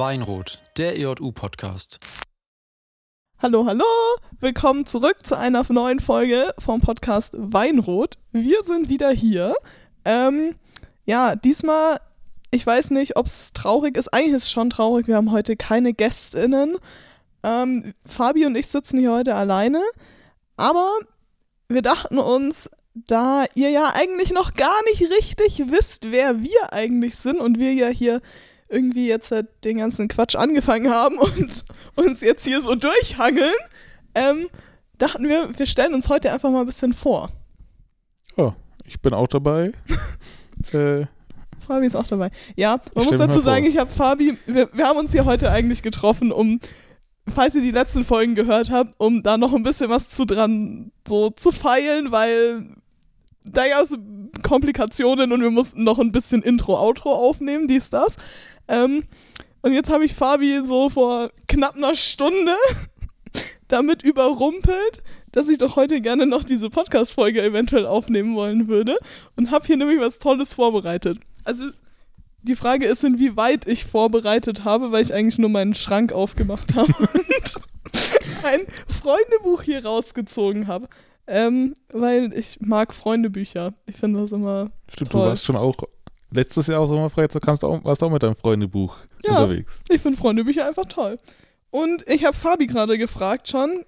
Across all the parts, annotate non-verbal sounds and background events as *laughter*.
Weinrot, der EJU-Podcast. Hallo, hallo! Willkommen zurück zu einer neuen Folge vom Podcast Weinrot. Wir sind wieder hier. Ähm, ja, diesmal, ich weiß nicht, ob es traurig ist. Eigentlich ist es schon traurig. Wir haben heute keine GästInnen. Ähm, Fabi und ich sitzen hier heute alleine. Aber wir dachten uns, da ihr ja eigentlich noch gar nicht richtig wisst, wer wir eigentlich sind und wir ja hier irgendwie jetzt halt den ganzen Quatsch angefangen haben und uns jetzt hier so durchhangeln, ähm, dachten wir, wir stellen uns heute einfach mal ein bisschen vor. Ja, ich bin auch dabei. *laughs* äh, Fabi ist auch dabei. Ja, man muss dazu sagen, vor. ich habe Fabi, wir, wir haben uns hier heute eigentlich getroffen, um, falls ihr die letzten Folgen gehört habt, um da noch ein bisschen was zu dran so zu feilen, weil da gab es Komplikationen und wir mussten noch ein bisschen Intro, Outro aufnehmen, dies, das. Ähm, und jetzt habe ich Fabi so vor knapp einer Stunde *laughs* damit überrumpelt, dass ich doch heute gerne noch diese Podcast-Folge eventuell aufnehmen wollen würde und habe hier nämlich was Tolles vorbereitet. Also die Frage ist, inwieweit ich vorbereitet habe, weil ich eigentlich nur meinen Schrank aufgemacht habe *laughs* und ein Freundebuch hier rausgezogen habe. Ähm, weil ich mag Freundebücher. Ich finde das immer stimmt, Toll. du warst schon auch letztes Jahr auf Sommerfreizeit, kamst auch, warst auch mit deinem Freundebuch Ja. unterwegs. Ich finde Freundebücher einfach toll. Und ich habe Fabi gerade gefragt schon,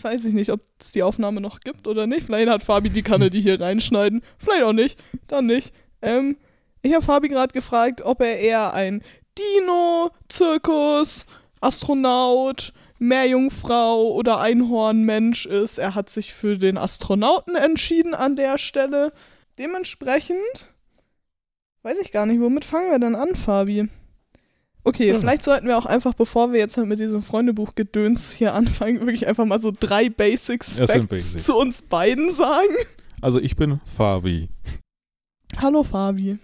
weiß ich nicht, ob es die Aufnahme noch gibt oder nicht. Vielleicht hat Fabi die Kanne die hier reinschneiden. Vielleicht auch nicht. Dann nicht. Ähm, ich habe Fabi gerade gefragt, ob er eher ein Dino, Zirkus, Astronaut, Meerjungfrau oder Einhornmensch ist. Er hat sich für den Astronauten entschieden an der Stelle. Dementsprechend weiß ich gar nicht, womit fangen wir denn an, Fabi? Okay, Ja. vielleicht sollten wir auch einfach, bevor wir jetzt halt mit diesem Freundebuch-Gedöns hier anfangen, wirklich einfach mal so drei Basics Basics. zu uns beiden sagen. Also ich bin Fabi. Hallo Fabi.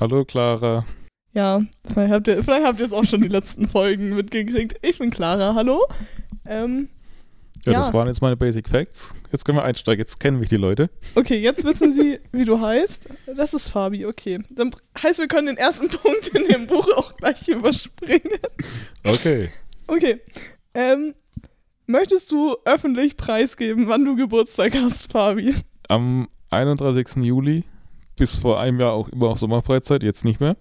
Hallo Clara. Ja, vielleicht habt ihr vielleicht habt ihr es auch schon die letzten Folgen mitgekriegt. Ich bin Clara, hallo. Ähm, Ja, Ja. das waren jetzt meine Basic Facts. Jetzt können wir einsteigen. Jetzt kennen mich die Leute. okay, jetzt wissen Sie, wie du heißt. Das ist Fabi, okay. Dann heißt, wir können den ersten *laughs* Punkt in dem Buch auch gleich überspringen. Okay. Okay. Ähm, möchtest du öffentlich preisgeben, wann du Geburtstag hast, Fabi? Am 31. Juli bis vor einem Jahr auch immer auf Sommerfreizeit, jetzt nicht mehr.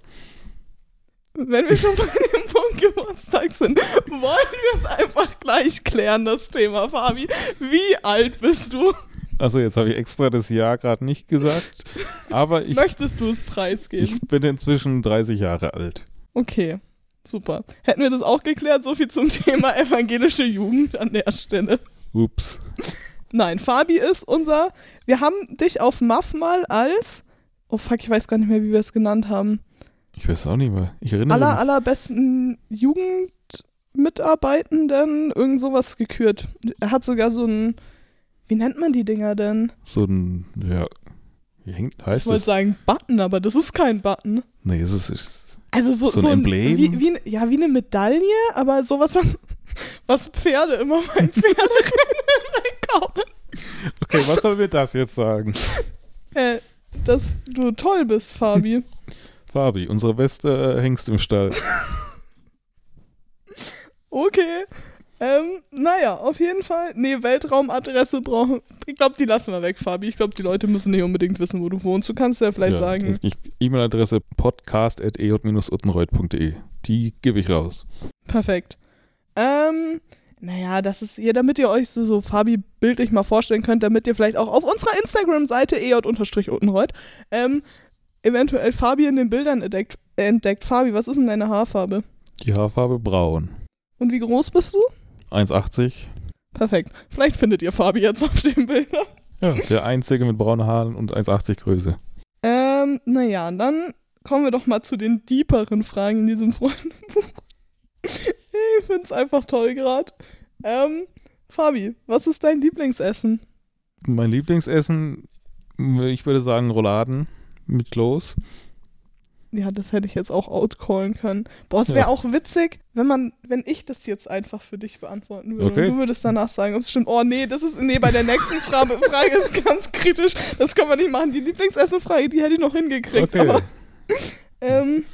Wenn wir schon bei dem *laughs* Punkt Geburtstag sind, wollen wir es einfach gleich klären, das Thema, Fabi. Wie alt bist du? Also jetzt habe ich extra das Jahr gerade nicht gesagt. Aber ich, Möchtest du es preisgeben? ich bin inzwischen 30 Jahre alt. Okay, super. Hätten wir das auch geklärt, so viel zum Thema evangelische Jugend an der Stelle. Ups. Nein, Fabi ist unser. Wir haben dich auf MAF mal als. Oh fuck, ich weiß gar nicht mehr, wie wir es genannt haben. Ich weiß auch nicht mehr. Ich erinnere Aller, mich. allerbesten Jugendmitarbeitenden, irgend sowas gekürt. Er hat sogar so ein. Wie nennt man die Dinger denn? So ein, ja, wie hängt, Ich heißt wollte das? sagen Button, aber das ist kein Button. Nee, es ist, ist Also so, So ein so Emblem? Wie, wie, ja, wie eine Medaille, aber sowas, was, was Pferde immer beim Pferderennen bekommen. Okay, was soll mir das jetzt sagen? Äh, dass du toll bist, Fabi. Fabi, unsere beste äh, Hengst im Stall. *laughs* Okay. Ähm, naja, auf jeden Fall. Nee, Weltraumadresse brauchen. Ich glaube, die lassen wir weg, Fabi. Ich glaube, die Leute müssen nicht unbedingt wissen, wo du wohnst. Du kannst ja vielleicht Ja, sagen. ich- E-Mail-Adresse podcast.ej-uttenreuth.de. Die gebe ich raus. Perfekt. Ähm, naja, das ist hier, damit ihr euch so, so Fabi bildlich mal vorstellen könnt, damit ihr vielleicht auch auf unserer Instagram-Seite ej-uttenreuth ähm, eventuell Fabi in den Bildern entdeckt, entdeckt. Fabi, was ist denn deine Haarfarbe? Die Haarfarbe braun. Und wie groß bist du? 1,80. Perfekt. Vielleicht findet ihr Fabi jetzt auf den Bildern. Ja, der einzige mit braunen Haaren und 1,80 Größe. Ähm, naja, dann kommen wir doch mal zu den deeperen Fragen in diesem Freundebuch. *laughs* ich find's einfach toll gerade. Ähm, Fabi, was ist dein Lieblingsessen? Mein Lieblingsessen, ich würde sagen Rouladen mit Kloß. Ja, das hätte ich jetzt auch outcallen können. Boah, es wäre Ja. auch witzig, wenn man, wenn ich das jetzt einfach für dich beantworten würde. Okay. Und du würdest danach sagen, ob es stimmt. Oh nee, das ist, nee, bei der nächsten Frage, *laughs* Frage ist ganz kritisch. Das können wir nicht machen. Die Lieblingsessenfrage, die hätte ich noch hingekriegt. Okay. Aber, ähm,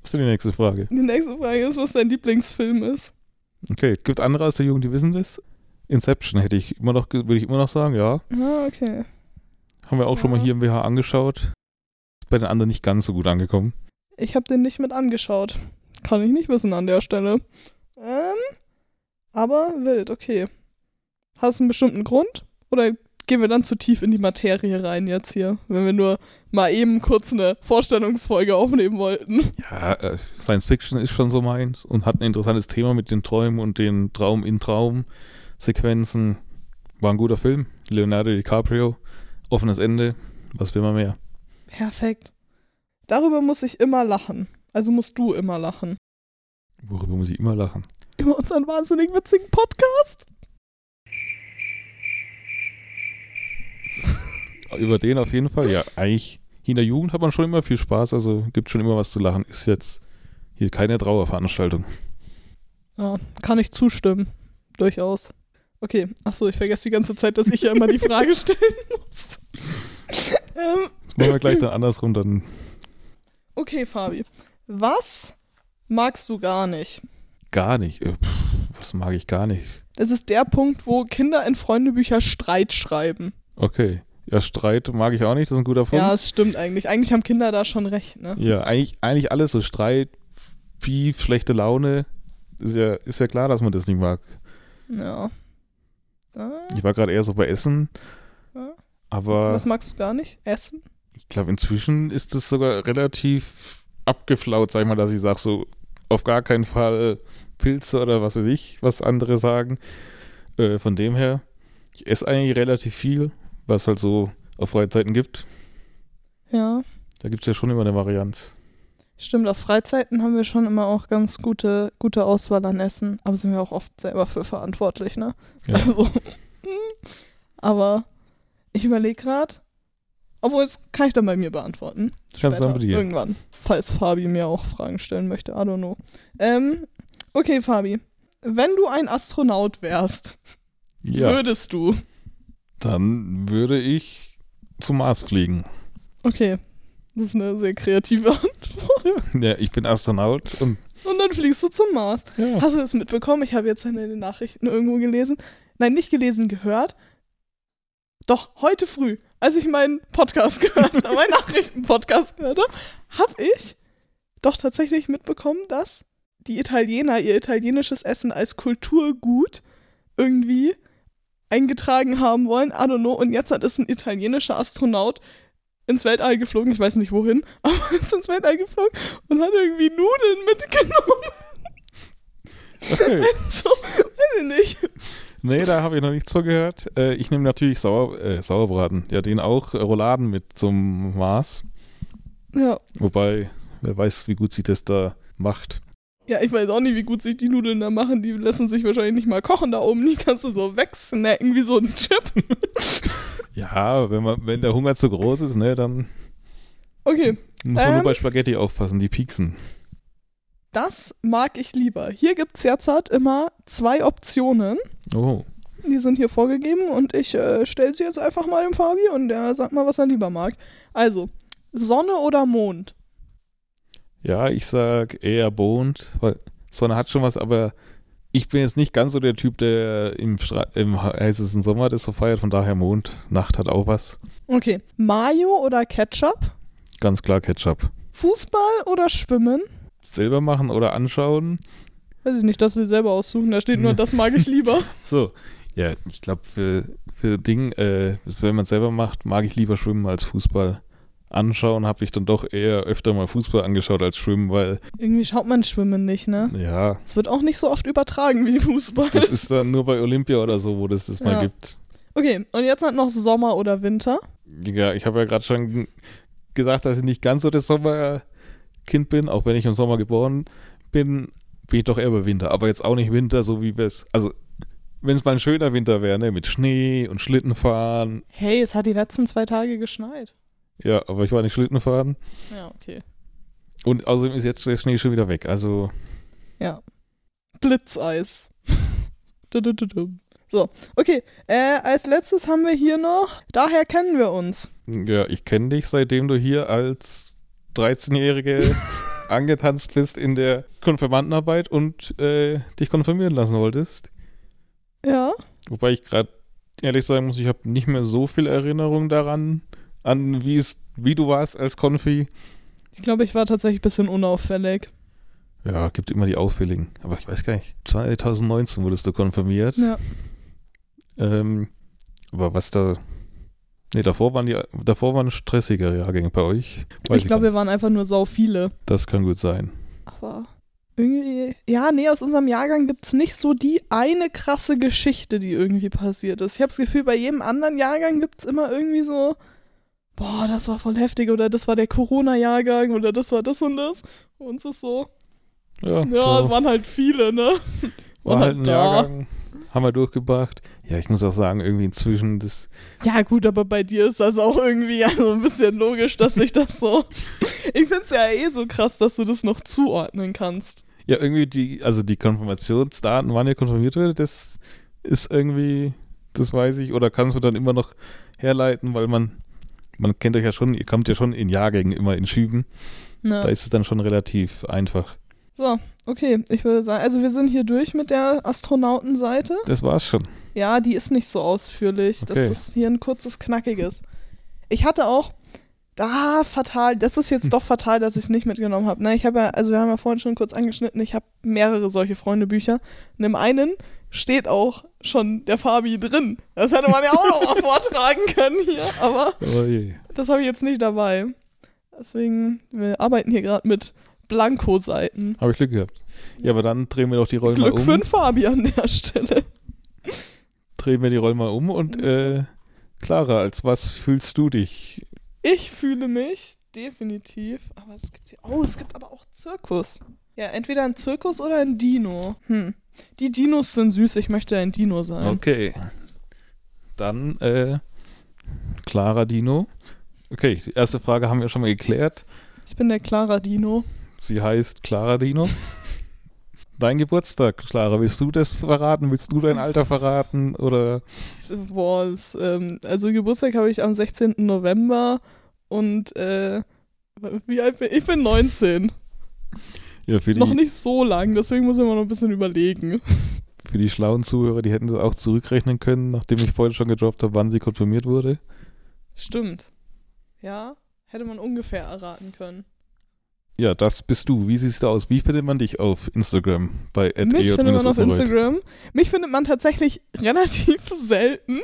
Was ist denn die nächste Frage? Die nächste Frage ist, was dein Lieblingsfilm ist. Okay, gibt andere aus der Jugend, die wissen das? Inception hätte ich immer noch, würde ich immer noch sagen, ja. Ah, okay. Haben wir auch schon mal Ja. hier im WH angeschaut. Ist bei den anderen nicht ganz so gut angekommen. Ich habe den nicht mit angeschaut. Kann ich nicht wissen an der Stelle. Ähm, aber wild, okay. Hast du einen bestimmten Grund? Oder gehen wir dann zu tief in die Materie rein jetzt hier, wenn wir nur mal eben kurz eine Vorstellungsfolge aufnehmen wollten? Ja, äh, Science Fiction ist schon so meins und hat ein interessantes Thema mit den Träumen und den Traum-in-Traum-Sequenzen. War ein guter Film. Leonardo DiCaprio, offenes Ende. Was will man mehr? Perfekt. Darüber muss ich immer lachen. Also musst du immer lachen. Worüber muss ich immer lachen? Über unseren wahnsinnig witzigen Podcast. *laughs* Über den auf jeden Fall. Ja, eigentlich hier in der Jugend hat man schon immer viel Spaß. Also gibt schon immer was zu lachen. Ist jetzt hier keine Trauerveranstaltung. Ja, kann ich zustimmen. Durchaus. Okay, achso, ich vergesse die ganze Zeit, dass ich ja immer die Frage stellen *laughs* muss. ähm, Jetzt machen wir gleich dann andersrum. Dann okay, Fabi. Was magst du gar nicht? gar nicht. Äh, pff, was mag ich gar nicht? Das ist der Punkt, wo Kinder in Freundebücher Streit schreiben. Okay. Ja, Streit mag ich auch nicht. Das ist ein guter Punkt. Ja, es stimmt eigentlich. Eigentlich haben Kinder da schon recht, ne? Ja, eigentlich, eigentlich alles so Streit, Pief, schlechte Laune. Ist ja, ist ja klar, dass man das nicht mag. Ja. Ah, Ich war gerade eher so bei Essen, Ja. aber was magst du gar nicht? Essen? ich glaube, inzwischen ist es sogar relativ abgeflaut, sag ich mal, dass ich sage, so auf gar keinen Fall Pilze oder was weiß ich, was andere sagen. Äh, von dem her, ich esse eigentlich relativ viel, was halt so auf Freizeiten gibt. Ja. Da gibt es ja schon immer eine Varianz. Stimmt, auf Freizeiten haben wir schon immer auch ganz gute, gute Auswahl an Essen, aber sind wir auch oft selber für verantwortlich, ne? Ja. Also, *laughs* aber ich überlege gerade, obwohl das kann ich dann bei mir beantworten. Kannst du dann bei dir. Irgendwann, falls Fabi mir auch Fragen stellen möchte, I don't know. Ähm, okay, Fabi, wenn du ein Astronaut wärst, Ja, würdest du, dann würde ich zum Mars fliegen. okay, das ist eine sehr kreative *laughs* Antwort, Ja, ich bin Astronaut und und dann fliegst du zum Mars. ja. Hast du das mitbekommen? Ich habe jetzt in den Nachrichten irgendwo gelesen. Nein, nicht gelesen, gehört. Doch, heute früh, als ich meinen Podcast *laughs* gehört habe, meinen Nachrichtenpodcast gehört habe, habe ich doch tatsächlich mitbekommen, dass die Italiener ihr italienisches Essen als Kulturgut irgendwie eingetragen haben wollen. I don't know. Und jetzt hat es ein italienischer Astronaut ins Weltall geflogen. Ich weiß nicht wohin, *laughs* aber ist ins Weltall geflogen und hat irgendwie Nudeln mitgenommen. Okay. *laughs* So, weiß ich nicht. Nee, da habe ich noch nichts zugehört. Äh, ich nehme natürlich Sauer, äh, Sauerbraten. Ja, den auch. Äh, Rouladen mit zum Mars. Ja. Wobei, wer weiß, wie gut sich das da macht. Ja, ich weiß auch nicht, wie gut sich die Nudeln da machen. Die lassen sich wahrscheinlich nicht mal kochen da oben. Die kannst du so wegsnacken wie so ein Chip. *laughs* Ja, wenn, man, wenn der Hunger zu groß ist, ne, dann Okay, muss man Ähm. nur bei Spaghetti aufpassen, die pieksen. das mag ich lieber. Hier gibt es halt immer zwei Optionen. Oh. Die sind hier vorgegeben und ich äh, stelle sie jetzt einfach mal dem Fabi und der sagt mal, was er lieber mag. Also, Sonne oder Mond? Ja, ich sag eher Mond, weil Sonne hat schon was, aber ich bin jetzt nicht ganz so der Typ, der im, Stra im heißesten Sommer das so feiert, von daher Mond. Nacht hat auch was. Okay, Mayo oder Ketchup? Ganz klar Ketchup. Fußball oder Schwimmen? Selber machen oder anschauen. Weiß ich nicht, dass sie selber aussuchen. Da steht nur, *laughs* das mag ich lieber. So, ja, ich glaube, für, für Ding, äh, wenn man selber macht, mag ich lieber schwimmen als Fußball. Anschauen habe ich dann doch eher öfter mal Fußball angeschaut als Schwimmen, weil, Irgendwie schaut man Schwimmen nicht, ne? ja, Es wird auch nicht so oft übertragen wie Fußball. das ist dann nur bei Olympia oder so, wo das das Ja. mal gibt. Okay, und jetzt halt noch Sommer oder Winter. Ja, ich habe ja gerade schon gesagt, dass ich nicht ganz so das Sommerkind bin, auch wenn ich im Sommer geboren bin, bin ich doch eher bei Winter. Aber jetzt auch nicht Winter, so wie wir es, also wenn es mal ein schöner Winter wäre, ne, mit Schnee und Schlittenfahren. Hey, es hat die letzten zwei Tage geschneit. Ja, aber ich war nicht Schlittenfahren. Ja, okay. Und außerdem ist jetzt der Schnee schon wieder weg. Also, Ja. Blitzeis. *laughs* So, okay. Äh, als letztes haben wir hier noch, daher kennen wir uns. ja, ich kenne dich, seitdem du hier als 13-Jährige *laughs* angetanzt bist in der Konfirmandenarbeit und äh, dich konfirmieren lassen wolltest. Ja. Wobei ich gerade ehrlich sagen muss, ich habe nicht mehr so viel Erinnerung daran, an wie es, wie du warst als Konfi. Ich glaube, ich war tatsächlich ein bisschen unauffällig. Ja, gibt immer die Auffälligen. Aber ich weiß gar nicht. 2019 wurdest du konfirmiert. Ja. Ähm, aber was da. Nee, davor waren die, davor waren stressigere Jahrgänge bei euch. Weiß ich glaube, wir waren einfach nur sau viele. das kann gut sein. Aber irgendwie, ja, nee, aus unserem Jahrgang gibt es nicht so die eine krasse Geschichte, die irgendwie passiert ist. Ich habe das Gefühl, bei jedem anderen Jahrgang gibt es immer irgendwie so, boah, das war voll heftig oder das war der Corona-Jahrgang oder das war das und das. Uns ist so, Ja, ja, waren halt viele, ne? war waren halt ein da. Jahrgang. Haben wir durchgebracht. Ja, ich muss auch sagen, irgendwie inzwischen das. Ja, gut, aber bei dir ist das auch irgendwie also ein bisschen logisch, dass sich das so. *laughs* Ich finde es ja eh so krass, dass du das noch zuordnen kannst. Ja, irgendwie die, also die Konfirmationsdaten, wann ihr konfirmiert werdet, das ist irgendwie, das weiß ich, oder kannst du dann immer noch herleiten, weil man, man kennt euch ja schon, ihr kommt ja schon in Jahrgängen immer in Schüben. Da Ja. ist es dann schon relativ einfach. So, okay, ich würde sagen, also wir sind hier durch mit der Astronautenseite. Das war's schon. Ja, die ist nicht so ausführlich. Das Okay. ist hier ein kurzes, knackiges. Ich hatte auch, ah, fatal, das ist jetzt *laughs* doch fatal, dass ich es nicht mitgenommen habe. Ne, ich habe ja, also wir haben ja vorhin schon kurz angeschnitten, ich habe mehrere solche Freundebücher. Und im einen steht auch schon der Fabi drin. Das hätte man ja auch noch mal *laughs* vortragen können hier, aber Oh je. das habe ich jetzt nicht dabei. Deswegen, wir arbeiten hier gerade mit Blankoseiten. Habe ich Glück gehabt. Ja, aber dann drehen wir doch die Rollen mal Glück für um. den Fabi an der Stelle. Drehen wir die Rollen mal um und äh, Clara, als was fühlst du dich? Ich fühle mich definitiv, aber es gibt hier, oh, es gibt aber auch Zirkus. Ja, entweder ein Zirkus oder ein Dino. Hm. Die Dinos sind süß, ich möchte ein Dino sein. Okay. Dann, äh, Clara Dino. Okay, die erste Frage haben wir schon mal geklärt. Ich bin der Clara Dino. Sie heißt Clara Dino. Dein Geburtstag, Clara, willst du das verraten? Willst du dein Alter verraten? Oder Boah, es, ähm, also Geburtstag habe ich am 16. November und äh, wie alt bin ich? Ich bin 19. ja, für die, Noch nicht so lang, deswegen muss ich mal noch ein bisschen überlegen. *laughs* für die schlauen Zuhörer, die hätten das auch zurückrechnen können, nachdem ich vorhin schon gedroppt habe, wann sie konfirmiert wurde. Stimmt. Ja, hätte man ungefähr erraten können. Ja, das bist du. Wie siehst du aus? Wie findet man dich auf Instagram bei Mich findet man auf? Instagram. Mich findet man tatsächlich *laughs* relativ selten.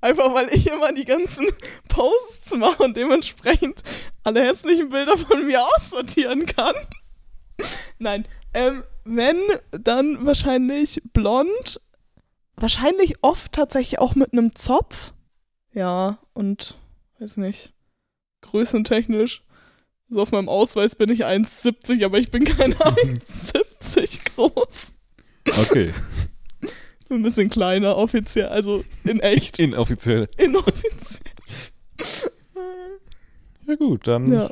Einfach weil ich immer die ganzen *laughs* Posts mache und dementsprechend alle hässlichen Bilder von mir aussortieren kann. Nein, ähm, wenn, dann wahrscheinlich blond. Wahrscheinlich oft tatsächlich auch mit einem Zopf. Ja, und weiß nicht, größentechnisch. So auf meinem Ausweis bin ich 1,70, aber ich bin keine *laughs* 1,70 groß. Okay, Ein bisschen kleiner, offiziell, also in echt, *laughs* inoffiziell. inoffiziell. Ja gut, dann Ja.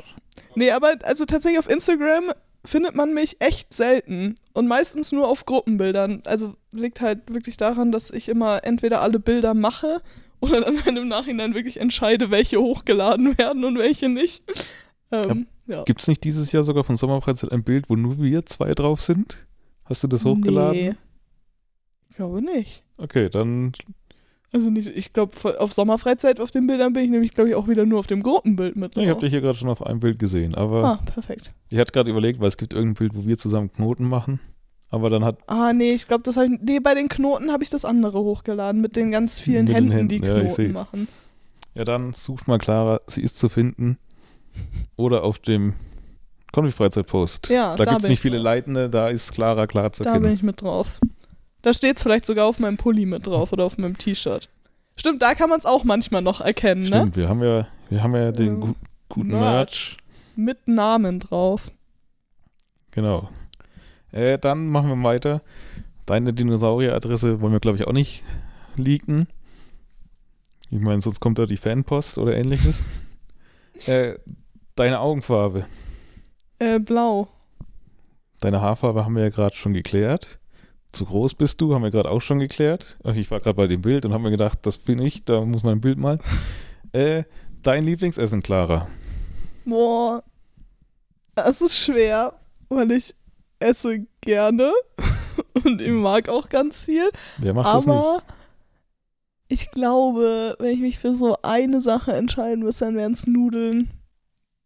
Nee, aber also tatsächlich auf Instagram findet man mich echt selten und meistens nur auf Gruppenbildern. Also liegt halt wirklich daran, dass ich immer entweder alle Bilder mache oder dann halt im Nachhinein wirklich entscheide, welche hochgeladen werden und welche nicht. Ähm, ja. gibt es nicht dieses Jahr sogar von Sommerfreizeit ein Bild, wo nur wir zwei drauf sind? Hast du das hochgeladen? Nee. Ich glaube nicht. Okay, dann Also nicht, ich glaube, auf Sommerfreizeit auf den Bildern bin ich nämlich, glaube ich, auch wieder nur auf dem Gruppenbild mit Ja, ich habe dich hier gerade schon auf einem Bild gesehen, aber Ah, perfekt. ich hatte gerade überlegt, weil es gibt irgendein Bild, wo wir zusammen Knoten machen. Aber dann hat Ah, nee, ich glaube, das habe ich. Nee, bei den Knoten habe ich das andere hochgeladen, mit den ganz vielen Mit den Händen, die Händen, ja, ich Knoten seh's. machen. ja dann sucht mal Clara, sie ist zu finden. Oder auf dem Konfi-Freizeit-Post. Ja, da da gibt es nicht ich viele drauf. Leitende, da ist Clara klar zu Da bin ich mit drauf. Da steht es vielleicht sogar auf meinem Pulli mit drauf oder auf meinem T-Shirt. Stimmt, da kann man es auch manchmal noch erkennen, ne? Stimmt, wir haben ja, wir haben ja den Ähm, gu guten Merch. Merch. Mit Namen drauf. Genau. Äh, dann machen wir weiter. Deine Dinosaurier-Adresse wollen wir, glaube ich, auch nicht leaken. Ich meine, sonst kommt da die Fanpost oder ähnliches. *laughs* äh, deine Augenfarbe. Äh, blau. Deine Haarfarbe haben wir ja gerade schon geklärt. Zu groß bist du, haben wir gerade auch schon geklärt. Ich war gerade bei dem Bild und haben mir gedacht, das bin ich, da muss man ein Bild mal. *laughs* Äh, dein Lieblingsessen, Clara. Boah. Es ist schwer, weil ich esse gerne *laughs* und ich mag auch ganz viel. Wer macht das nicht? Aber ich glaube, wenn ich mich für so eine Sache entscheiden müsste, dann wären es Nudeln.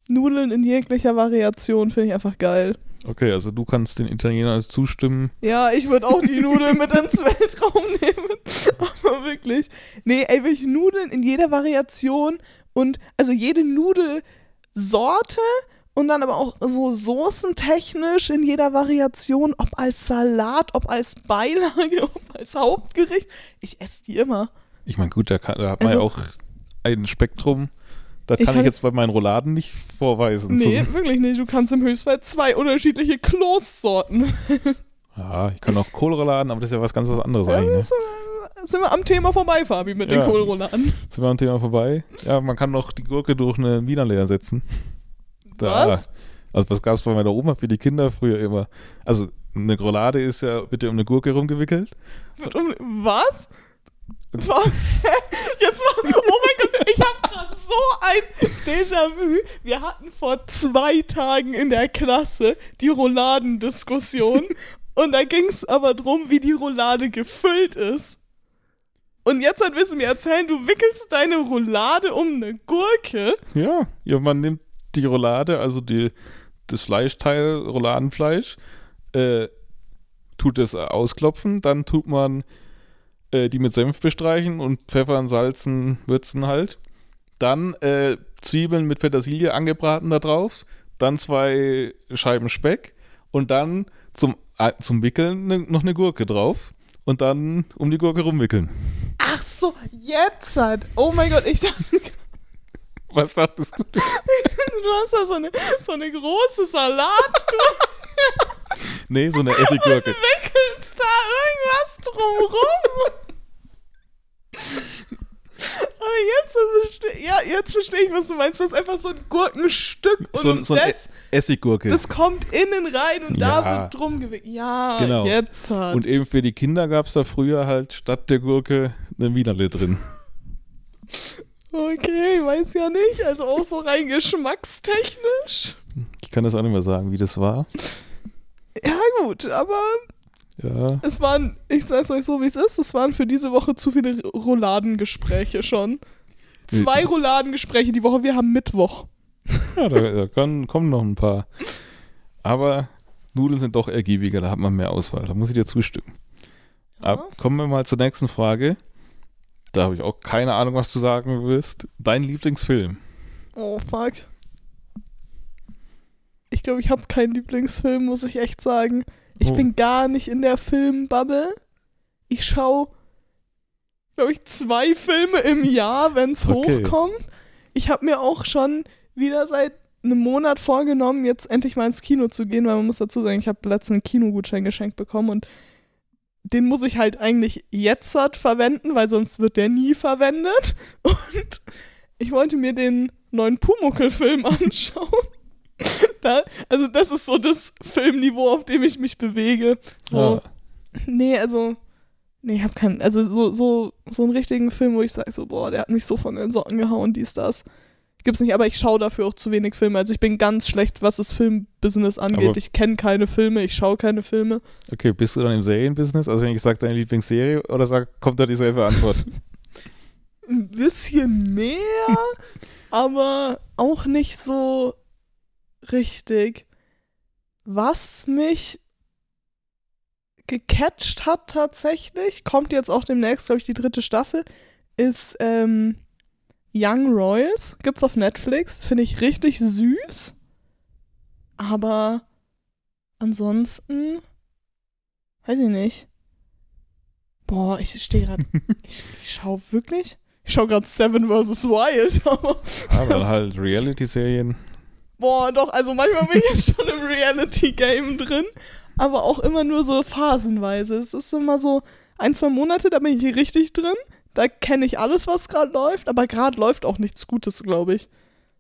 Nudeln in jeglicher Variation finde ich einfach geil. Okay, also du kannst den Italienern zustimmen. Ja, ich würde auch die Nudeln mit ins *laughs* Weltraum nehmen. Aber wirklich. Nee, ey, wirklich Nudeln in jeder Variation und also jede Nudelsorte und dann aber auch so soßentechnisch in jeder Variation, ob als Salat, ob als Beilage, *laughs* ob als Hauptgericht. Ich esse die immer. Ich meine, gut, da, kann, da hat man Also- ja auch ein Spektrum. Das Ich kann ich hab- jetzt bei meinen Rouladen nicht vorweisen. Nee, So, wirklich nicht. Du kannst im Höchstfall zwei unterschiedliche Kloßsorten. ja, ich kann auch Kohlrouladen, aber das ist ja was ganz was anderes Da eigentlich. Ne? sind wir- sind wir am Thema vorbei, Fabi, mit den Ja. Kohlrouladen. Sind wir am Thema vorbei? Ja, man kann noch die Gurke durch eine Wienerle ersetzen. Da. Was? Also was gab es bei meiner Oma für die Kinder früher immer? Also eine Roulade ist ja bitte um eine Gurke rumgewickelt. Um, was? Wa- *laughs* Jetzt mal, oh mein Gott, ich habe ein Déjà-vu. Wir hatten vor zwei Tagen in der Klasse die Rouladendiskussion *laughs* und da ging es aber drum, wie die Roulade gefüllt ist. Und jetzt halt willst du mir erzählen, du wickelst deine Roulade um eine Gurke. Ja, ja, man nimmt die Roulade, also die, das Fleischteil, Rouladenfleisch, äh, tut es ausklopfen, dann tut man äh, die mit Senf bestreichen und Pfeffern, Salzen, Würzen halt. Dann äh, Zwiebeln mit Petersilie angebraten da drauf, dann zwei Scheiben Speck und dann zum, äh, zum Wickeln ne, noch eine Gurke drauf und dann um die Gurke rumwickeln. Ach so, jetzt halt. Oh mein Gott, ich dachte, *laughs* Was dachtest du? *laughs* du hast da so eine, so eine große Salatgurke. Nee, so eine Essiggurke. wickelst da irgendwas drumrum. Aber jetzt, verste ja, jetzt verstehe ich, was du meinst. Du hast einfach so ein Gurkenstück und So, so das, Essiggurke. das kommt innen rein und da Ja. wird drum gewickelt. Ja, Genau. jetzt halt. Und eben für die Kinder gab es da früher halt statt der Gurke eine Wienerle drin. okay, weiß ja nicht. Also auch so rein geschmackstechnisch. Ich kann das auch nicht mehr sagen, wie das war. Ja, gut, aber Ja. es waren, ich sag's euch so, wie es ist, es waren für diese Woche zu viele Rouladengespräche schon. Zwei Rouladengespräche die Woche, wir haben Mittwoch. Ja, da, da kann, kommen noch ein paar. Aber Nudeln sind doch ergiebiger, da hat man mehr Auswahl. Da muss ich dir zustimmen. Ab, kommen wir mal zur nächsten Frage. Da habe ich auch keine Ahnung, was du sagen wirst. Dein Lieblingsfilm? Oh, fuck. Ich glaube, ich habe keinen Lieblingsfilm, muss ich echt sagen. Ich Oh. bin gar nicht in der Filmbubble. Ich schaue, glaube ich, zwei Filme im Jahr, wenn es Okay. hochkommt. Ich habe mir auch schon wieder seit einem Monat vorgenommen, jetzt endlich mal ins Kino zu gehen, weil man muss dazu sagen, ich habe letztens einen Kinogutschein geschenkt bekommen und den muss ich halt eigentlich jetzt halt verwenden, weil sonst wird der nie verwendet. *laughs* Und ich wollte mir den neuen Pumuckel-Film *laughs* anschauen. Da, also das ist so das Filmniveau, auf dem ich mich bewege. So, Ah, nee, also, nee, ich hab keinen, also so, so, so einen richtigen Film, wo ich sage so, boah, der hat mich so von den Socken gehauen, dies, das. Gibt's nicht, aber ich schaue dafür auch zu wenig Filme. Also ich bin ganz schlecht, was das Filmbusiness angeht. Aber- ich kenne keine Filme, ich schaue keine Filme. okay, bist du dann im Serienbusiness? Also wenn ich sage, deine Lieblingsserie oder sag, kommt da dieselbe Antwort? *laughs* Ein bisschen mehr, aber auch nicht so richtig. Was mich gecatcht hat tatsächlich, kommt jetzt auch demnächst, glaube ich, die dritte Staffel, ist ähm, Young Royals. Gibt's auf Netflix. Finde ich richtig süß. Aber ansonsten, weiß ich nicht. Boah, ich stehe gerade. *laughs* ich, ich schaue wirklich. Ich schaue gerade Seven vs. Wild, *laughs* aber. Aber halt Reality-Serien. Boah, doch, also manchmal bin ich ja schon im Reality-Game drin, aber auch immer nur so phasenweise. Es ist immer so ein, zwei Monate, da bin ich hier richtig drin. Da kenne ich alles, was gerade läuft, aber gerade läuft auch nichts Gutes, glaube ich.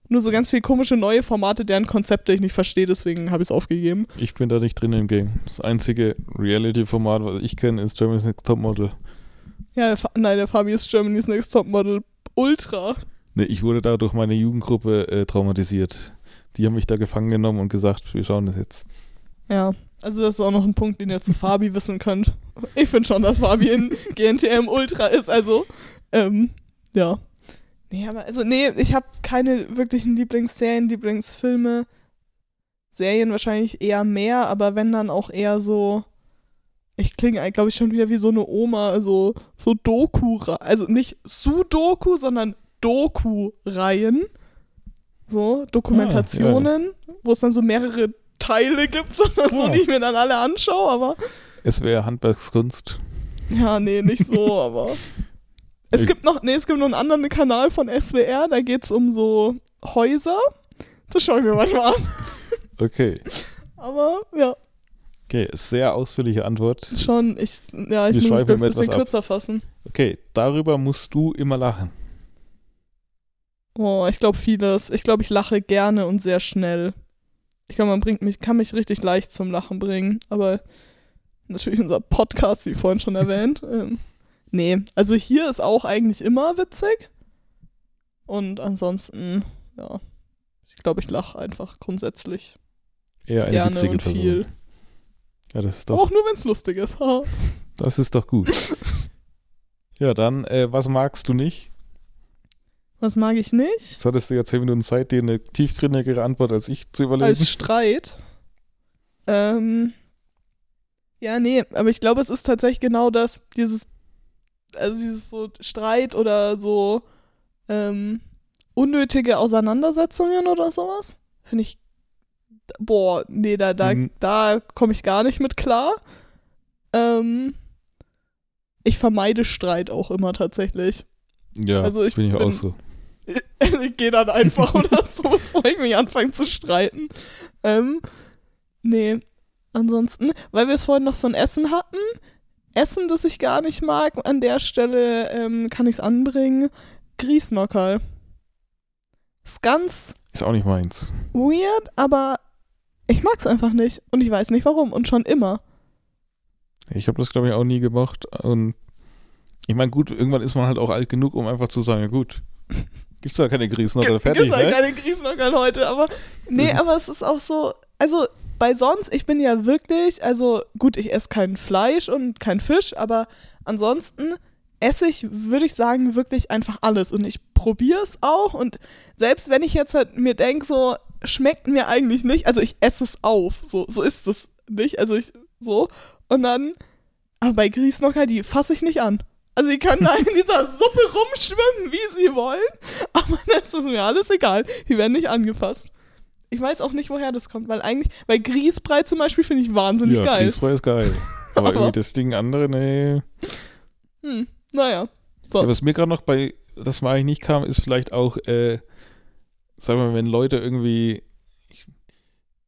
Nur so ganz viele komische neue Formate, deren Konzepte ich nicht verstehe, deswegen habe ich es aufgegeben. Ich bin da nicht drin im Game. Das einzige Reality-Format, was ich kenne, ist Germany's Next Topmodel. Ja, der nein, der Fabi ist Germany's Next Topmodel Ultra. Nee, ich wurde da durch meine Jugendgruppe äh, traumatisiert. die haben mich da gefangen genommen und gesagt, wir schauen das jetzt. Ja, also das ist auch noch ein Punkt, den ihr zu Fabi *laughs* wissen könnt. Ich finde schon, dass Fabi in GNTM Ultra ist, also, ähm, ja. Nee, aber, also, nee, ich habe keine wirklichen Lieblingsserien, Lieblingsfilme. Serien wahrscheinlich eher mehr, aber wenn dann auch eher so, ich klinge, glaube ich, schon wieder wie so eine Oma, also so Doku, also nicht Sudoku, sondern Doku-Reihen. So, Dokumentationen, wo es dann so mehrere Teile gibt *laughs* oder so, die ich mir dann alle anschaue, aber Es wäre Handwerkskunst. ja, nee, nicht so, *laughs* aber. Es Ich- gibt noch, nee, es gibt noch einen anderen Kanal von SWR, da geht es um so Häuser. Das schaue ich mir manchmal an. *laughs* Okay. Aber ja, Okay, sehr ausführliche Antwort. schon, ich, ja, ich muss mich ein bisschen ab. kürzer fassen. Okay, darüber musst du immer lachen. Oh, ich glaube vieles. Ich glaube, ich lache gerne und sehr schnell. Ich glaube, man bringt mich, kann mich richtig leicht zum Lachen bringen. Aber natürlich unser Podcast, wie vorhin schon erwähnt. *laughs* ähm, nee, also hier ist auch eigentlich immer witzig. Und ansonsten, ja, ich glaube, ich lache einfach grundsätzlich Eher eine gerne witzige und Person. viel. Ja, das ist doch, Auch nur, wenn es lustig ist. Das ist doch gut. *laughs* ja, dann, äh, was magst du nicht? Was mag ich nicht? Jetzt hattest du ja zehn Minuten Zeit, dir eine tiefgründigere Antwort als ich zu überlegen. Als Streit. Ähm, ja, nee, aber ich glaube, es ist tatsächlich genau das, dieses, also dieses so Streit oder so ähm, unnötige Auseinandersetzungen oder sowas. Finde ich, boah, nee, da, da, Mhm. da komme ich gar nicht mit klar. Ähm, ich vermeide Streit auch immer tatsächlich. ja, also ich bin ich auch so. *laughs* ich gehe dann einfach oder *laughs* so, bevor ich mich anfange zu streiten. Ähm, nee, ansonsten, weil wir es vorhin noch von Essen hatten, Essen, das ich gar nicht mag, an der Stelle ähm, kann ich es anbringen. Grießnockerl. Ist ganz Ist auch nicht meins. weird, aber ich mag es einfach nicht. Und ich weiß nicht warum. Und schon immer. Ich habe das, glaube ich, auch nie gemacht. Und ich meine, gut, irgendwann ist man halt auch alt genug, um einfach zu sagen, ja gut, *laughs* gibt's da keine Gibt fertig, halt ne? keine Grießnockerl heute, aber nee, Mhm. aber es ist auch so, also bei sonst, ich bin ja wirklich, also gut, ich esse kein Fleisch und kein Fisch, aber ansonsten esse ich, würde ich sagen, wirklich einfach alles und ich probiere es auch und selbst wenn ich jetzt halt mir denke, so schmeckt mir eigentlich nicht, also ich esse es auf, so, so ist es nicht, also ich, so und dann, aber bei Grießnocker, die fasse ich nicht an. Also die können da in dieser Suppe rumschwimmen, wie sie wollen. Aber das ist mir alles egal. Die werden nicht angefasst. Ich weiß auch nicht, woher das kommt, weil eigentlich, weil Grießbrei zum Beispiel finde ich wahnsinnig ja, geil. Grießbrei ist geil. Aber *laughs* Aber- irgendwie das Ding andere, nee. Hm, naja. So. Ja, was mir gerade noch bei das mag ich nicht kam, ist vielleicht auch, äh, sagen wir mal, wenn Leute irgendwie,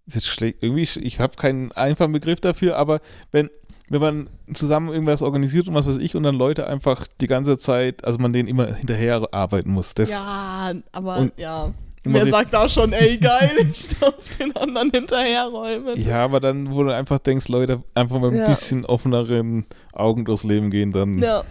ist jetzt schlecht, irgendwie, ich habe keinen einfachen Begriff dafür, aber wenn, wenn man zusammen irgendwas organisiert und was weiß ich und dann Leute einfach die ganze Zeit, also man denen immer hinterher arbeiten muss. Das ja, aber Und- ja. Wer sagt da schon, ey, geil, *laughs* ich darf den anderen hinterherräumen. Ja, aber dann, wo du einfach denkst, Leute, einfach mal ein Ja. bisschen offeneren Augen durchs Leben gehen, dann. Ja.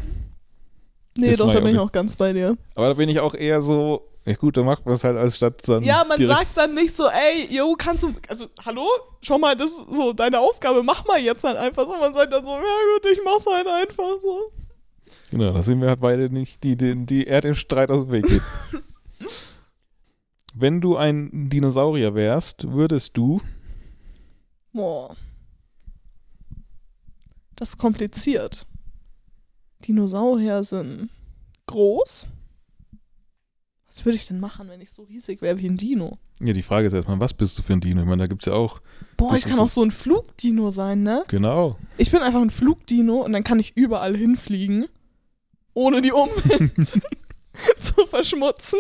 Nee, doch, da bin ich auch ganz bei dir. Aber da bin ich auch eher so, ja gut, dann macht man es halt als statt dann. Ja, man direkt- sagt dann nicht so, ey, yo, kannst du, also, hallo, schau mal, das ist so deine Aufgabe, mach mal jetzt halt einfach so. Man sagt dann so, ja gut, ich mach's halt einfach so. Genau, da sind wir halt beide nicht, die, die, die er dem Streit aus dem Weg geht. *laughs* Wenn du ein Dinosaurier wärst, würdest du. Boah. Das ist kompliziert. Dinosaurier sind groß. Was würde ich denn machen, wenn ich so riesig wäre wie ein Dino? Ja, die Frage ist erstmal, was bist du für ein Dino? Ich meine, da gibt es ja auch. Boah, ich kann so- auch so ein Flugdino sein, ne? Genau. Ich bin einfach ein Flugdino und dann kann ich überall hinfliegen, ohne die Umwelt *laughs* zu verschmutzen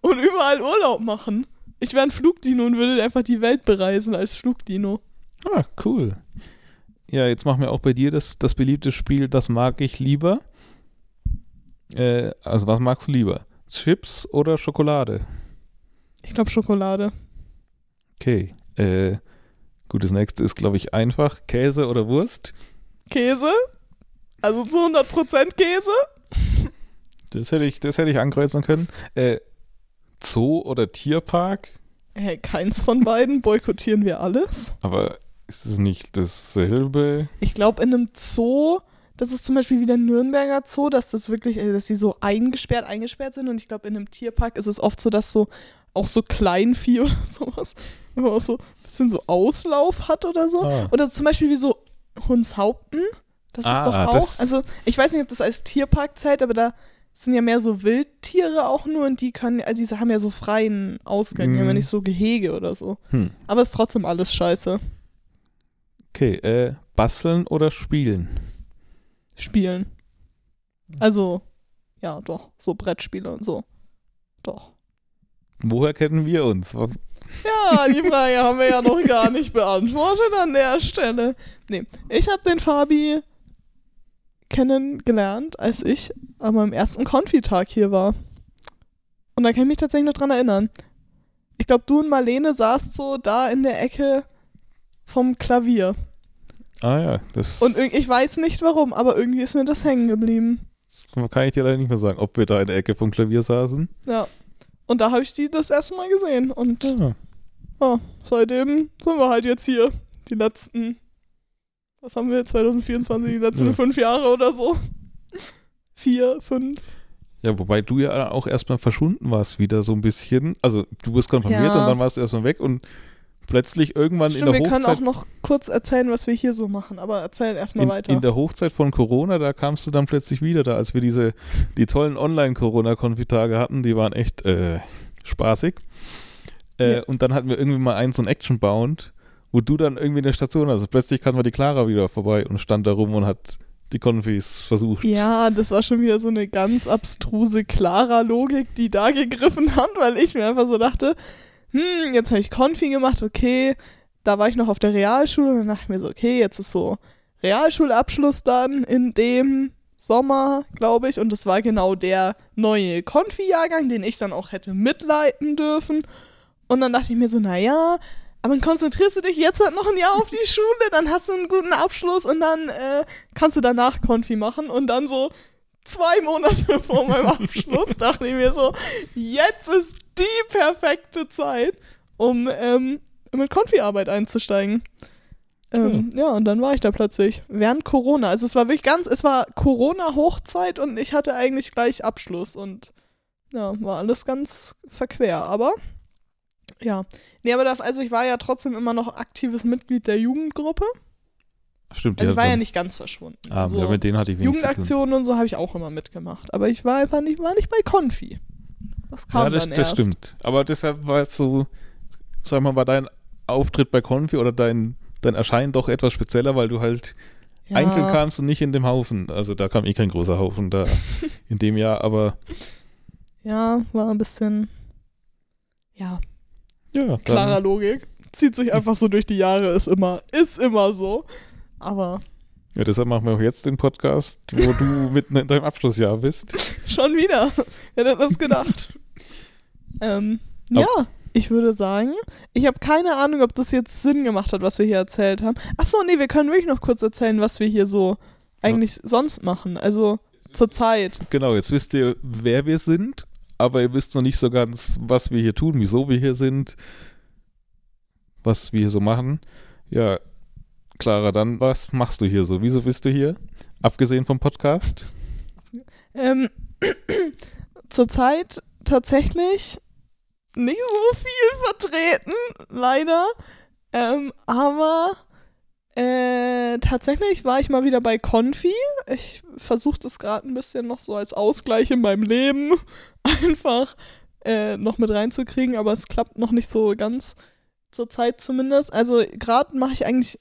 und überall Urlaub machen. Ich wäre ein Flugdino und würde einfach die Welt bereisen als Flugdino. Ah, cool. Ja, jetzt machen wir auch bei dir das, das beliebte Spiel, das mag ich lieber. Äh, also, was magst du lieber? Chips oder Schokolade? Ich glaube Schokolade. Okay. Äh, gut, das nächste ist, glaube ich, einfach. Käse oder Wurst? Käse. Also zu 100% Käse. Das hätte ich, das hätte ich ankreuzen können. Äh, Zoo oder Tierpark? Hey, keins von beiden. Boykottieren wir alles? Aber ist es nicht dasselbe? Ich glaube, in einem Zoo, das ist zum Beispiel wie der Nürnberger Zoo, dass das wirklich, äh, dass sie so eingesperrt, eingesperrt sind. Und ich glaube, in einem Tierpark ist es oft so, dass so auch so Kleinvieh *laughs* oder sowas immer auch so ein bisschen so Auslauf hat oder so. Ah. Oder zum Beispiel wie so Hunshaupten. Das Ah, ist doch auch, das- also ich weiß nicht, ob das als Tierpark zählt, aber da sind ja mehr so Wildtiere auch nur und die können, also die haben ja so freien Ausgang, die haben ja Mhm. nicht so Gehege oder so. Hm. Aber ist trotzdem alles scheiße. Okay, äh, basteln oder spielen? Spielen. Also, ja, doch, so Brettspiele und so. Doch. Woher kennen wir uns? Was- Ja, die Frage haben wir ja noch gar nicht beantwortet an der Stelle. Nee, ich habe den Fabi kennengelernt, als ich an meinem ersten Konfitag hier war. Und da kann ich mich tatsächlich noch dran erinnern. Ich glaube, du und Marlene saßt so da in der Ecke vom Klavier. Ah ja, das Und ich weiß nicht warum, aber irgendwie ist mir das hängen geblieben. kann ich dir leider nicht mehr sagen, ob wir da in der Ecke vom Klavier saßen. Ja. Und da habe ich die das erste Mal gesehen. Und Ah. Ja, seitdem sind wir halt jetzt hier. Die letzten, was haben wir, 2024, die letzten Ja. fünf Jahre oder so. Vier, fünf. Ja, wobei du ja auch erstmal verschwunden warst, wieder so ein bisschen. Also du wirst konfirmiert Ja. und dann warst du erstmal weg und plötzlich irgendwann Stimmt, in wir der können auch Hochzeit. noch kurz erzählen, was wir hier so machen, aber erzähl erstmal weiter. in der Hochzeit von Corona, da kamst du dann plötzlich wieder da, als wir diese, die tollen Online-Corona-Konfitage hatten, die waren echt äh, spaßig. Äh, Ja. Und dann hatten wir irgendwie mal einen so ein Action-Bound, wo du dann irgendwie in der Station, also plötzlich kam mal die Clara wieder vorbei und stand da rum und hat die Konfis versucht. ja, das war schon wieder so eine ganz abstruse, klarer Logik, die da gegriffen hat, weil ich mir einfach so dachte, hm, jetzt habe ich Konfi gemacht, okay, da war ich noch auf der Realschule und dann dachte ich mir so, okay, jetzt ist so Realschulabschluss dann in dem Sommer, glaube ich, und das war genau der neue Konfi-Jahrgang, den ich dann auch hätte mitleiten dürfen. Und dann dachte ich mir so, naja, aber dann konzentrierst du dich jetzt halt noch ein Jahr auf die *laughs* Schule, dann hast du einen guten Abschluss und dann äh, kannst du danach Konfi machen. Und dann so zwei Monate *laughs* vor meinem Abschluss dachte ich mir so, jetzt ist die perfekte Zeit, um ähm, mit Konfi-Arbeit einzusteigen. Ähm, ja, und dann war ich da plötzlich während Corona. Also es war wirklich ganz, es war Corona-Hochzeit und ich hatte eigentlich gleich Abschluss und ja, war alles ganz verquer. Aber ja, nee, aber da, also ich war ja trotzdem immer noch aktives Mitglied der Jugendgruppe. Stimmt, Also ich war ja nicht ganz verschwunden. Ah, so, ja, mit denen hatte ich. Jugendaktionen und so habe ich auch immer mitgemacht. Aber ich war einfach nicht, war nicht bei Konfi. Das kam Ja, das, dann das erst. stimmt. Aber deshalb war es so, sag mal, war dein Auftritt bei Konfi oder dein, dein Erscheinen doch etwas spezieller, weil du halt Ja. einzeln kamst und nicht in dem Haufen. Also da kam eh kein großer Haufen da *laughs* in dem Jahr, aber Ja, war ein bisschen, ja, ja, klarer Logik. Zieht sich einfach so durch die Jahre, ist immer, ist immer so. Aber ja, deshalb machen wir auch jetzt den Podcast, wo du *laughs* mitten in deinem Abschlussjahr bist. schon wieder. Wer hätte das gedacht? ähm, ja, ich würde sagen, ich habe keine Ahnung, ob das jetzt Sinn gemacht hat, was wir hier erzählt haben. Achso, nee, wir können wirklich noch kurz erzählen, was wir hier so eigentlich sonst machen. Also zur Zeit. Genau, jetzt wisst ihr, wer wir sind, aber ihr wisst noch nicht so ganz, was wir hier tun, wieso wir hier sind, was wir hier so machen. Ja, Clara, dann was machst du hier so? Wieso bist du hier? Abgesehen vom Podcast? Ähm, *clears throat* zurzeit tatsächlich nicht so viel vertreten, leider. Ähm, aber äh, tatsächlich war ich mal wieder bei Konfi. Ich versuche das gerade ein bisschen noch so als Ausgleich in meinem Leben *laughs* einfach äh, noch mit reinzukriegen, aber es klappt noch nicht so ganz zurzeit zumindest. Also gerade mache ich eigentlich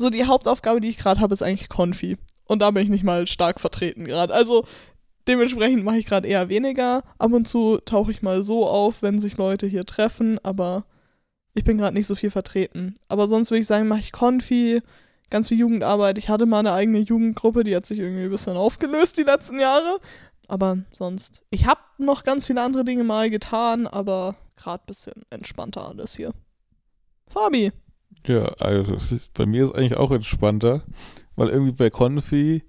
so die Hauptaufgabe, die ich gerade habe, ist eigentlich Konfi. Und da bin ich nicht mal stark vertreten gerade. Also dementsprechend mache ich gerade eher weniger. Ab und zu tauche ich mal so auf, wenn sich Leute hier treffen, aber ich bin gerade nicht so viel vertreten. Aber sonst würde ich sagen, mache ich Konfi, ganz viel Jugendarbeit. Ich hatte mal eine eigene Jugendgruppe, die hat sich irgendwie ein bisschen aufgelöst die letzten Jahre. Aber sonst, ich habe noch ganz viele andere Dinge mal getan, aber gerade ein bisschen entspannter alles hier. Fabi. Ja, also bei mir ist eigentlich auch entspannter, weil irgendwie bei Konfi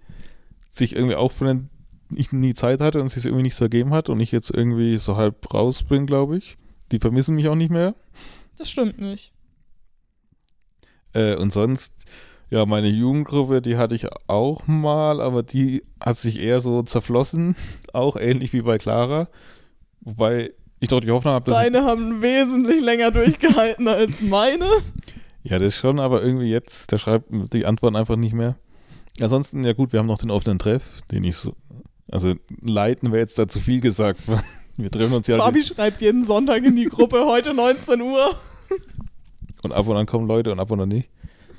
sich irgendwie auch von den ich nie Zeit hatte und es sich irgendwie nicht so ergeben hat und ich jetzt irgendwie so halb raus bin, glaube ich. Die vermissen mich auch nicht mehr. Das stimmt nicht. Äh, und sonst, ja, meine Jugendgruppe, die hatte ich auch mal, aber die hat sich eher so zerflossen. *laughs* Auch ähnlich wie bei Clara. Wobei ich doch die Hoffnung habe, dass. Deine haben wesentlich länger durchgehalten als meine. Ja, das schon, aber irgendwie jetzt, der schreibt die Antworten einfach nicht mehr. Ansonsten, ja gut, wir haben noch den offenen Treff, den ich so. Also, leiten wäre jetzt da zu viel gesagt. *laughs* Wir treffen uns ja. Fabi schreibt jeden Sonntag in die Gruppe, *laughs* heute 19 Uhr. Und ab und an kommen Leute und ab und an nicht.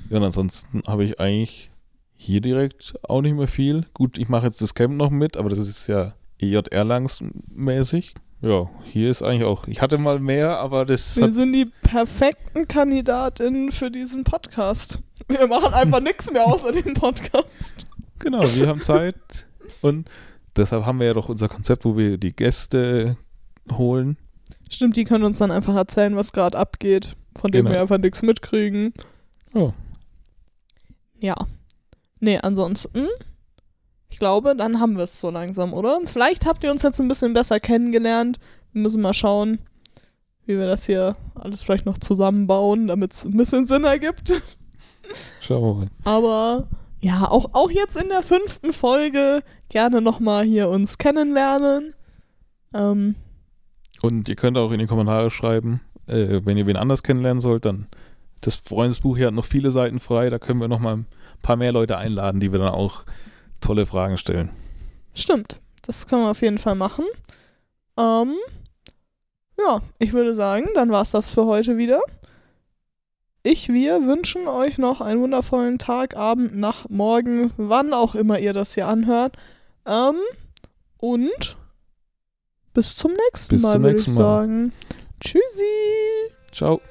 Ja, und ansonsten habe ich eigentlich hier direkt auch nicht mehr viel. Gut, ich mache jetzt das Camp noch mit, aber das ist ja EJ Erlangs mäßig. Ja, hier ist eigentlich auch. Ich hatte mal mehr, aber das Wir sind die perfekten Kandidatinnen für diesen Podcast. Wir machen einfach *laughs* nichts mehr außer dem Podcast. genau, wir haben Zeit und deshalb haben wir ja doch unser Konzept, wo wir die Gäste holen. Stimmt, die können uns dann einfach erzählen, was gerade abgeht, von dem Genau. wir einfach nichts mitkriegen. Ja, Ja. Nee, ansonsten, ich glaube, dann haben wir es so langsam, oder? Vielleicht habt ihr uns jetzt ein bisschen besser kennengelernt. Wir müssen mal schauen, wie wir das hier alles vielleicht noch zusammenbauen, damit es ein bisschen Sinn ergibt. *laughs* schauen wir mal. Aber ja, auch, auch jetzt in der fünften Folge gerne nochmal hier uns kennenlernen. Ähm, Und ihr könnt auch in die Kommentare schreiben, äh, wenn ihr wen anders kennenlernen sollt, dann das Freundesbuch hier hat noch viele Seiten frei, da können wir noch mal ein paar mehr Leute einladen, die wir dann auch tolle Fragen stellen. Stimmt, das können wir auf jeden Fall machen. Ähm, ja, ich würde sagen, dann war es das für heute wieder. Ich, wir wünschen euch noch einen wundervollen Tag, Abend, Nacht, Morgen, wann auch immer ihr das hier anhört. Ähm, und bis zum nächsten bis Mal, würde ich sagen. Tschüssi. Ciao.